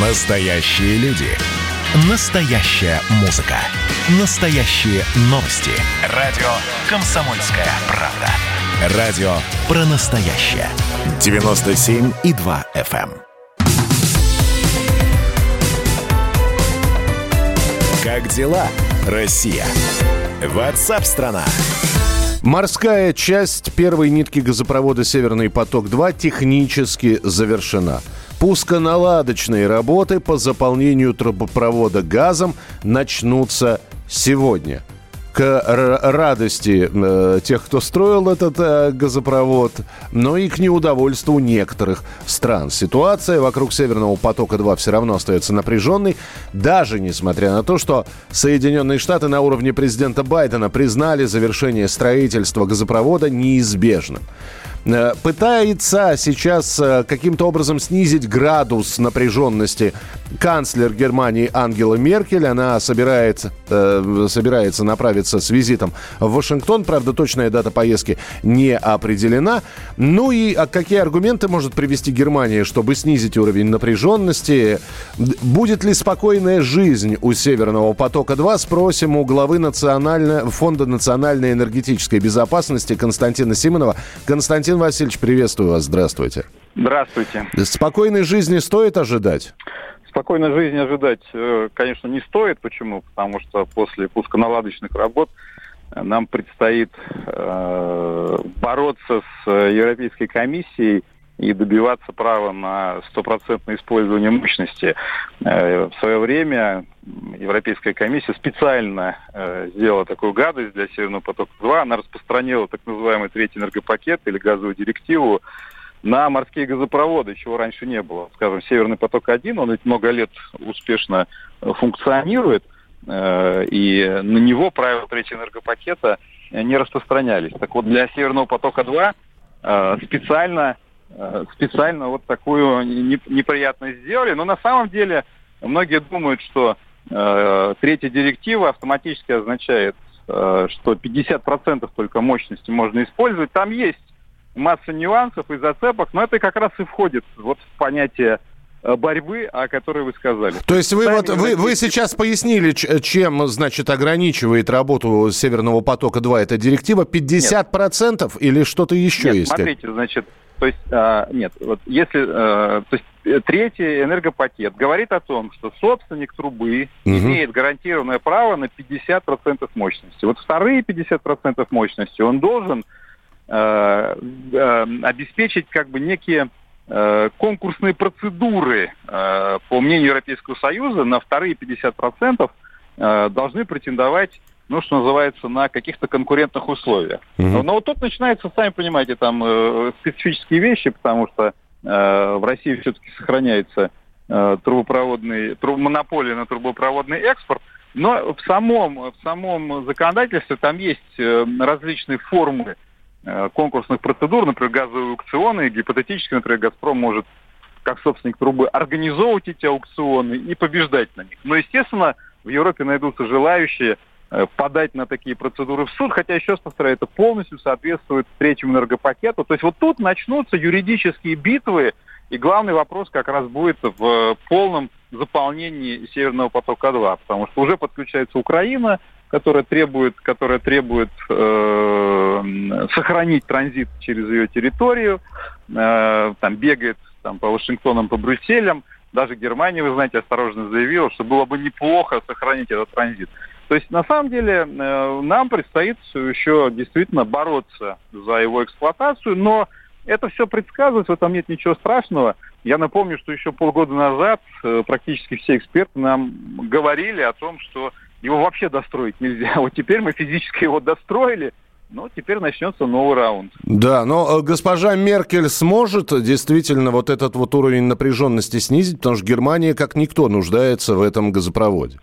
Настоящие люди. Настоящая музыка. Настоящие новости. Радио «Комсомольская правда». Радио про настоящее. 97,2 FM. эм. Как дела, Россия? Ватсап-страна! Морская часть первой нитки газопровода «Северный поток-2» технически завершена. Пусконаладочные работы по заполнению трубопровода газом начнутся сегодня. К радости э, тех, кто строил этот э, газопровод, но и к неудовольствию некоторых стран. Ситуация вокруг Северного потока-2 все равно остается напряженной, даже несмотря на то, что Соединенные Штаты на уровне президента Байдена признали завершение строительства газопровода неизбежным. Э, Пытается сейчас э, каким-то образом снизить градус напряженности канцлер Германии Ангела Меркель. Она собирается, э, собирается направиться с визитом в Вашингтон. Правда, точная дата поездки не определена. Ну и а какие аргументы может привести Германия, чтобы снизить уровень напряженности? Будет ли спокойная жизнь у Северного потока-2? Спросим у главы. Фонда национальной энергетической безопасности Константина Симонова. Константин Васильевич, приветствую вас. Здравствуйте. Здравствуйте. Спокойной жизни стоит ожидать? Спокойной жизни ожидать, э, конечно, не стоит. Почему? Потому что после пусконаладочных работ э, нам предстоит э, бороться с э, Европейской комиссией и добиваться права на стопроцентное использование мощности. Э, В свое время Европейская комиссия специально э, сделала такую гадость для Северного потока-2. Она распространила так называемый третий энергопакет или газовую директиву на морские газопроводы, чего раньше не было. Скажем, Северный поток-1, он ведь много лет успешно функционирует, э, и на него правила третьего энергопакета не распространялись. Так вот, для Северного потока-2 э, специально, специально вот такую не- неприятность сделали. Но на самом деле многие думают, что э, третья директива автоматически означает, э, что 50% только мощности можно использовать. Там есть масса нюансов и зацепок, но это как раз и входит вот в понятие э, борьбы, о которой вы сказали. То есть вы, Сами вот, вы, вы сейчас пояснили, чем, значит, ограничивает работу Северного потока-2 эта директива? 50% или что-то еще Нет, есть? смотрите, значит, то есть, а, нет, вот если, э, то есть, э, третий энергопакет говорит о том, что собственник трубы Мгм. имеет гарантированное право на 50% мощности. Вот вторые 50% мощности он должен э, э, обеспечить как бы некие э, конкурсные процедуры, э, по мнению Европейского Союза, на вторые 50% э, должны претендовать, ну, что называется, на каких-то конкурентных условиях. Мгм. Но, вот тут начинаются, сами понимаете, там э, специфические вещи, потому что э, в России все-таки сохраняется э, трубопроводный, тру- монополия на трубопроводный экспорт. Но в самом, в самом законодательстве там есть э, различные формы э, конкурсных процедур, например, газовые аукционы, гипотетически, например, «Газпром» может как собственник трубы организовывать эти аукционы и побеждать на них. Но, естественно, в Европе найдутся желающие э, подать на такие процедуры в суд, хотя, еще раз повторяю, это полностью соответствует третьему энергопакету. То есть вот тут начнутся юридические битвы, и главный вопрос как раз будет в полном заполнении Северного потока-2, потому что уже подключается Украина, которая требует, которая требует э, сохранить транзит через ее территорию, э, там бегает там, по Вашингтонам, по Брюсселям. Даже Германия, вы знаете, осторожно заявила, что было бы неплохо сохранить этот транзит. То есть, на самом деле, э, нам предстоит еще действительно бороться за его эксплуатацию, но это все предсказывать, в этом нет ничего страшного. Я напомню, что еще полгода назад э, практически все эксперты нам говорили о том, что его вообще достроить нельзя. Вот теперь мы физически его достроили, но теперь начнется новый раунд. Да, но э, госпожа Меркель сможет действительно вот этот вот уровень напряженности снизить, потому что Германия, как никто, нуждается в этом газопроводе.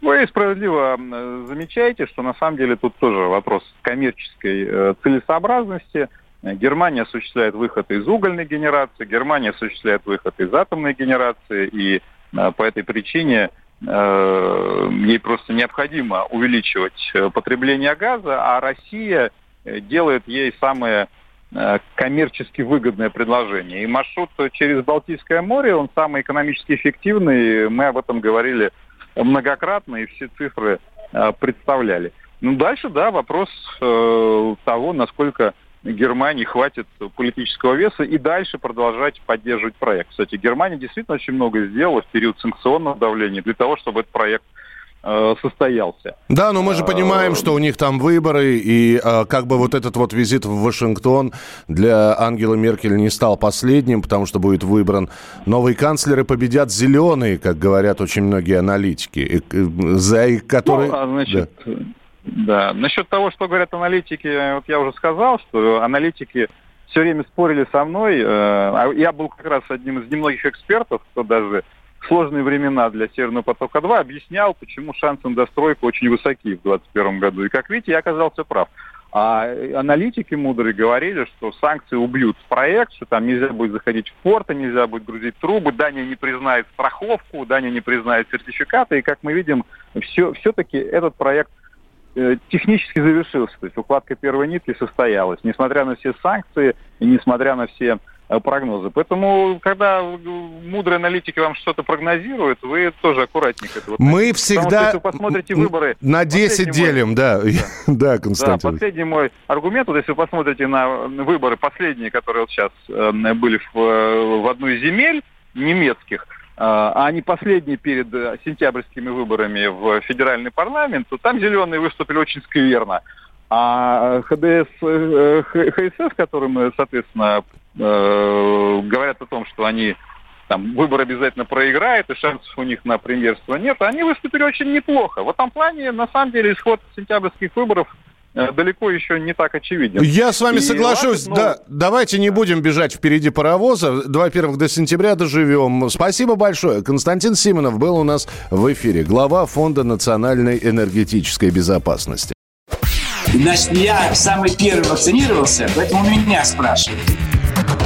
Вы справедливо э, замечаете, что на самом деле тут тоже вопрос коммерческой э, целесообразности. Германия осуществляет выход из угольной генерации, Германия осуществляет выход из атомной генерации, и по этой причине ей просто необходимо увеличивать э, потребление газа, а Россия э, делает ей самые э, коммерчески выгодное предложение. И маршрут через Балтийское море, он самый экономически эффективный. Мы об этом говорили многократно и все цифры э, представляли. Ну, дальше, да, вопрос э, того, насколько Германии хватит политического веса и дальше продолжать поддерживать проект. Кстати, Германия действительно очень много сделала в период санкционного давления для того, чтобы этот проект э, состоялся. Да, но мы же понимаем, что у них там выборы, и э, как бы вот этот вот визит в Вашингтон для Ангелы Меркель не стал последним, потому что будет выбран новый канцлер, и победят зеленые, как говорят очень многие аналитики, за которые... Ну, а, значит, да. Да. Насчет того, что говорят аналитики, вот я уже сказал, что аналитики все время спорили со мной. Э, а я был как раз одним из немногих экспертов, кто даже в сложные времена для Северного потока-2 объяснял, почему шансы на достройку очень высоки в 2021 году. И, как видите, я оказался прав. А аналитики мудрые говорили, что санкции убьют проект, что там нельзя будет заходить в порты, нельзя будет грузить трубы, Дания не признает страховку, Дания не признает сертификаты. И, как мы видим, все, все-таки этот проект технически завершился, то есть укладка первой нитки состоялась, несмотря на все санкции и несмотря на все э, прогнозы. Поэтому, когда мудрые аналитики вам что-то прогнозируют, вы тоже аккуратнее к этому. Мы всегда... Потому что, если вы посмотрите выборы... На 10 делим, мой... да. Да. да, Константин. Да, последний мой аргумент, вот если вы посмотрите на выборы последние, которые вот сейчас э, были в, э, в одну из земель немецких, а, а не последний перед э, сентябрьскими выборами в федеральный парламент, то там зеленые выступили очень скверно. А ХДС, э, ХСС, которым, соответственно, э, говорят о том, что они там выбор обязательно проиграет, и шансов у них на премьерство нет, они выступили очень неплохо. В этом плане, на самом деле, исход сентябрьских выборов далеко еще не так очевиден. Я с вами и соглашусь. Ладно, да, но... Давайте не будем бежать впереди паровоза. во-первых, до сентября доживем. Спасибо большое. Константин Симонов был у нас в эфире. Глава Фонда национальной энергетической безопасности. Значит, я самый первый вакцинировался, поэтому меня спрашивают.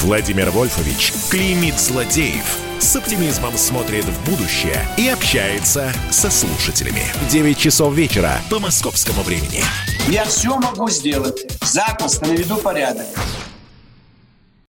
Владимир Вольфович клеймит злодеев – с оптимизмом смотрит в будущее и общается со слушателями. 9 часов вечера по московскому времени. Я все могу сделать. Запросто наведу порядок.